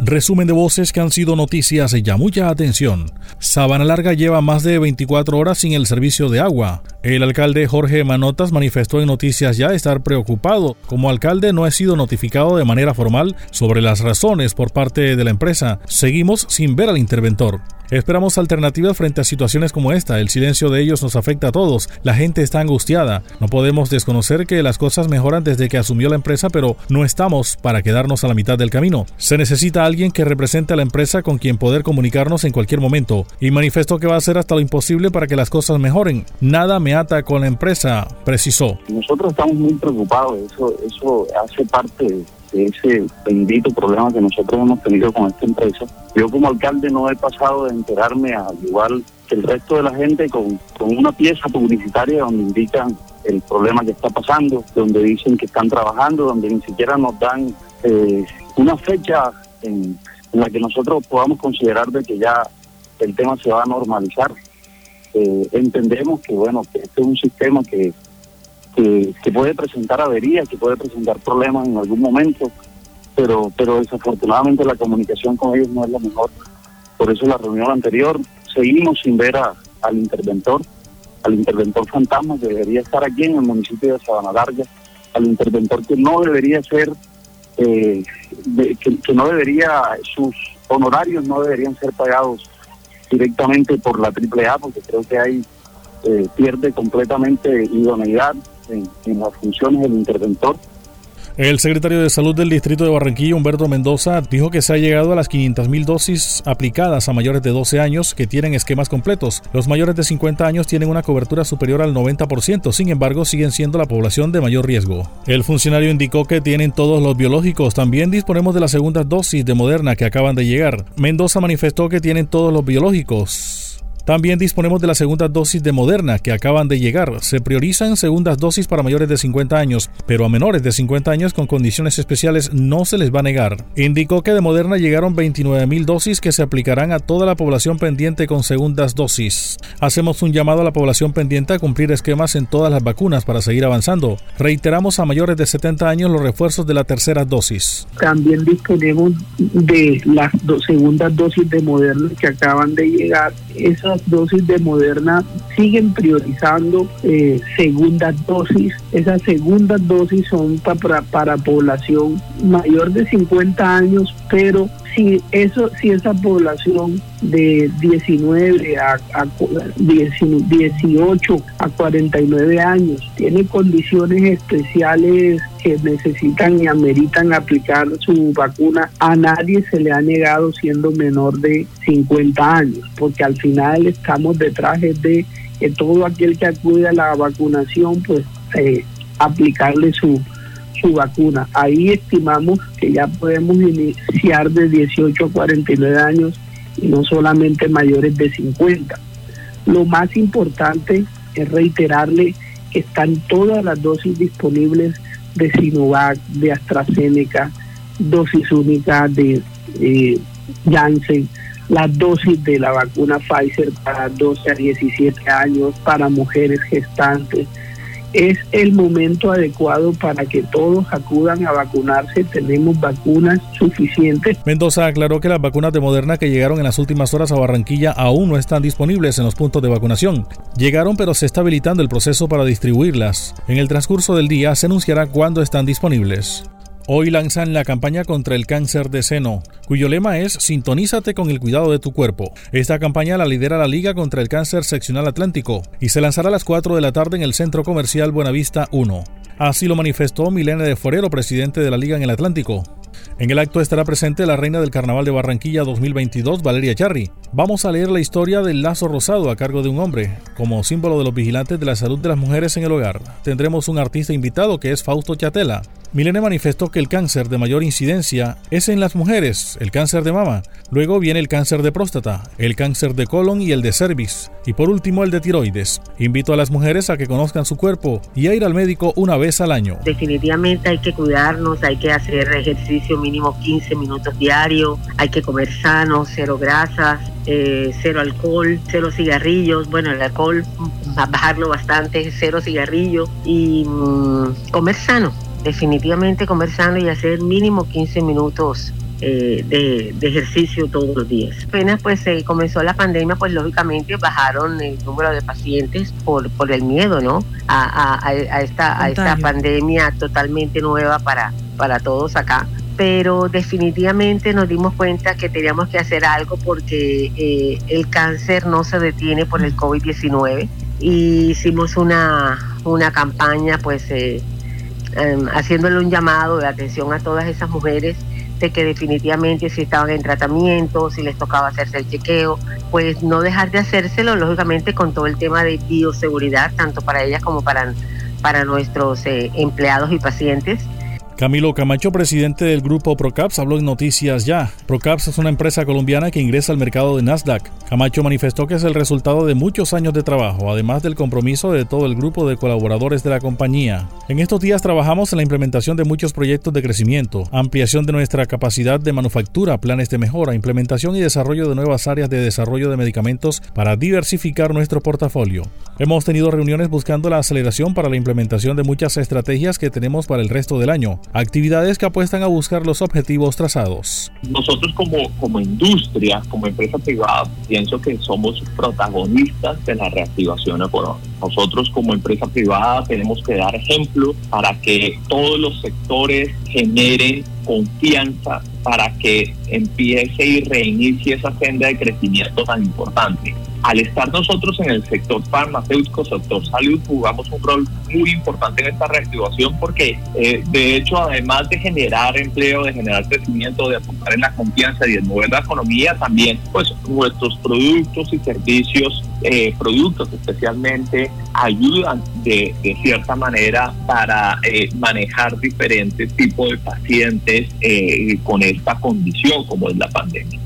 Resumen de voces que han sido noticias y ya mucha atención. Sabana Larga lleva más de 24 horas sin el servicio de agua. El alcalde Jorge Manotas manifestó en Noticias Ya estar preocupado. Como alcalde no he sido notificado de manera formal sobre las razones por parte de la empresa. Seguimos sin ver al interventor. Esperamos alternativas frente a situaciones como esta. El silencio de ellos nos afecta a todos. La gente está angustiada. No podemos desconocer que las cosas mejoran desde que asumió la empresa, pero no estamos para quedarnos a la mitad del camino. Se necesita alguien que represente a la empresa con quien poder comunicarnos en cualquier momento. Y manifestó que va a hacer hasta lo imposible para que las cosas mejoren. Nada me ata con la empresa, precisó. Nosotros estamos muy preocupados. Eso, eso hace parte ese bendito problema que nosotros hemos tenido con esta empresa. Yo como alcalde no he pasado de enterarme al igual que el resto de la gente con, con una pieza publicitaria donde indican el problema que está pasando, donde dicen que están trabajando, donde ni siquiera nos dan eh, una fecha en, la que nosotros podamos considerar de que ya el tema se va a normalizar. Eh, entendemos que bueno que este es un sistema que que, puede presentar averías, que puede presentar problemas en algún momento, pero, pero desafortunadamente la comunicación con ellos no es la mejor. Por eso la reunión anterior seguimos sin ver al interventor, al interventor fantasma que debería estar aquí en el municipio de Sabana Larga, al interventor que no debería ser, eh, que, no debería, sus honorarios no deberían ser pagados directamente por la AAA, porque creo que hay eh, pierde completamente idoneidad en, las funciones del interventor. El secretario de Salud del Distrito de Barranquilla, Humberto Mendoza, dijo que se ha llegado a las 500.000 dosis aplicadas a mayores de 12 años que tienen esquemas completos. Los mayores de 50 años tienen una cobertura superior al 90%, sin embargo siguen siendo la población de mayor riesgo. El funcionario indicó que tienen todos los biológicos. También disponemos de la segunda dosis de Moderna que acaban de llegar. Mendoza manifestó que tienen todos los biológicos. También disponemos de la segunda dosis de Moderna que acaban de llegar. Se priorizan segundas dosis para mayores de 50 años, pero a menores de 50 años con condiciones especiales no se les va a negar. Indicó que de Moderna llegaron 29 mil dosis que se aplicarán a toda la población pendiente con segundas dosis. Hacemos un llamado a la población pendiente a cumplir esquemas en todas las vacunas para seguir avanzando. Reiteramos a mayores de 70 años los refuerzos de la tercera dosis. También disponemos de las segundas dosis de Moderna que acaban de llegar. Dosis de Moderna siguen priorizando eh, segundas dosis. Esas segundas dosis son para, para población mayor de 50 años, pero si eso si esa población de 19 a, 18 a 49 años tiene condiciones especiales que necesitan y ameritan aplicar su vacuna, a nadie se le ha negado siendo menor de 50 años, porque al final estamos detrás de que todo aquel que acude a la vacunación, pues eh, aplicarle su, su vacuna. Ahí estimamos que ya podemos iniciar de 18 a 49 años y no solamente mayores de 50. Lo más importante es reiterarle que están todas las dosis disponibles de Sinovac, de AstraZeneca, dosis única de eh, Janssen, las dosis de la vacuna Pfizer para 12 a 17 años, para mujeres gestantes, es el momento adecuado para que todos acudan a vacunarse. Tenemos vacunas suficientes. Mendoza aclaró que las vacunas de Moderna que llegaron en las últimas horas a Barranquilla aún no están disponibles en los puntos de vacunación. Llegaron pero se está habilitando el proceso para distribuirlas. En el transcurso del día se anunciará cuándo están disponibles. Hoy lanzan la campaña contra el cáncer de seno, cuyo lema es Sintonízate con el cuidado de tu cuerpo. Esta campaña la lidera la Liga contra el Cáncer Seccional Atlántico y se lanzará a las 4 de la tarde en el Centro Comercial Buenavista 1. Así lo manifestó Milena de Forero, presidente de la Liga en el Atlántico. En el acto estará presente la reina del Carnaval de Barranquilla 2022, Valeria Charri. Vamos a leer la historia del lazo rosado a cargo de un hombre, como símbolo de los vigilantes de la salud de las mujeres en el hogar. Tendremos un artista invitado que es Fausto Chatela. Milene manifestó que el cáncer de mayor incidencia es en las mujeres, el cáncer de mama, luego viene el cáncer de próstata, el cáncer de colon y el de cervix, y por último el de tiroides. Invito a las mujeres a que conozcan su cuerpo y a ir al médico una vez al año. Definitivamente hay que cuidarnos, hay que hacer ejercicio mínimo 15 minutos diario, hay que comer sano, cero grasas, eh, cero alcohol, cero cigarrillos, bueno, el alcohol bajarlo bastante, cero cigarrillos y mm, comer sano definitivamente comer sano y hacer mínimo 15 minutos eh, de, ejercicio todos los días. Apenas pues se comenzó la pandemia, pues lógicamente bajaron el número de pacientes por, por el miedo, ¿no? A, esta, a esta pandemia totalmente nueva para, para todos acá pero definitivamente nos dimos cuenta que teníamos que hacer algo porque eh, el cáncer no se detiene por el COVID-19 y hicimos una, una campaña pues eh, em, haciéndole un llamado de atención a todas esas mujeres de que definitivamente si estaban en tratamiento, si les tocaba hacerse el chequeo, pues no dejar de hacérselo, lógicamente con todo el tema de bioseguridad, tanto para ellas como para, para nuestros eh, empleados y pacientes. Camilo Camacho, presidente del grupo Procaps, habló en Noticias Ya. Procaps es una empresa colombiana que ingresa al mercado de Nasdaq. Camacho manifestó que es el resultado de muchos años de trabajo, además del compromiso de todo el grupo de colaboradores de la compañía. En estos días trabajamos en la implementación de muchos proyectos de crecimiento, ampliación de nuestra capacidad de manufactura, planes de mejora, implementación y desarrollo de nuevas áreas de desarrollo de medicamentos para diversificar nuestro portafolio. Hemos tenido reuniones buscando la aceleración para la implementación de muchas estrategias que tenemos para el resto del año actividades que apuestan a buscar los objetivos trazados. Nosotros como, como industria, como empresa privada, pienso que somos protagonistas de la reactivación económica. Nosotros como empresa privada tenemos que dar ejemplo para que todos los sectores generen confianza para que empiece y reinicie esa senda de crecimiento tan importante al estar nosotros en el sector farmacéutico, sector salud, jugamos un rol muy importante en esta reactivación porque eh, de hecho además de generar empleo, de generar crecimiento, de apuntar en la confianza y de mover la economía, también pues nuestros productos y servicios, eh, productos especialmente, ayudan de, cierta manera para eh, manejar diferentes tipos de pacientes con esta condición como es la pandemia.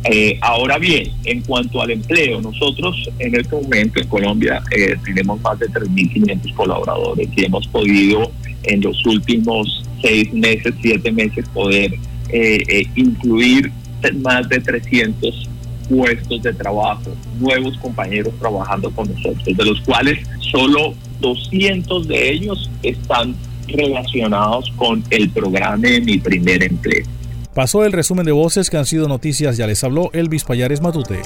ahora bien, en cuanto al empleo, nosotros en este momento en Colombia eh, tenemos más de 3.500 colaboradores y hemos podido en los últimos seis meses, siete meses poder eh, eh, incluir más de 300 puestos de trabajo, nuevos compañeros trabajando con nosotros, de los cuales solo 200 de ellos están relacionados con el programa de mi primer empleo. Pasó el resumen de voces que han sido noticias, ya les habló Elvis Payares Matute.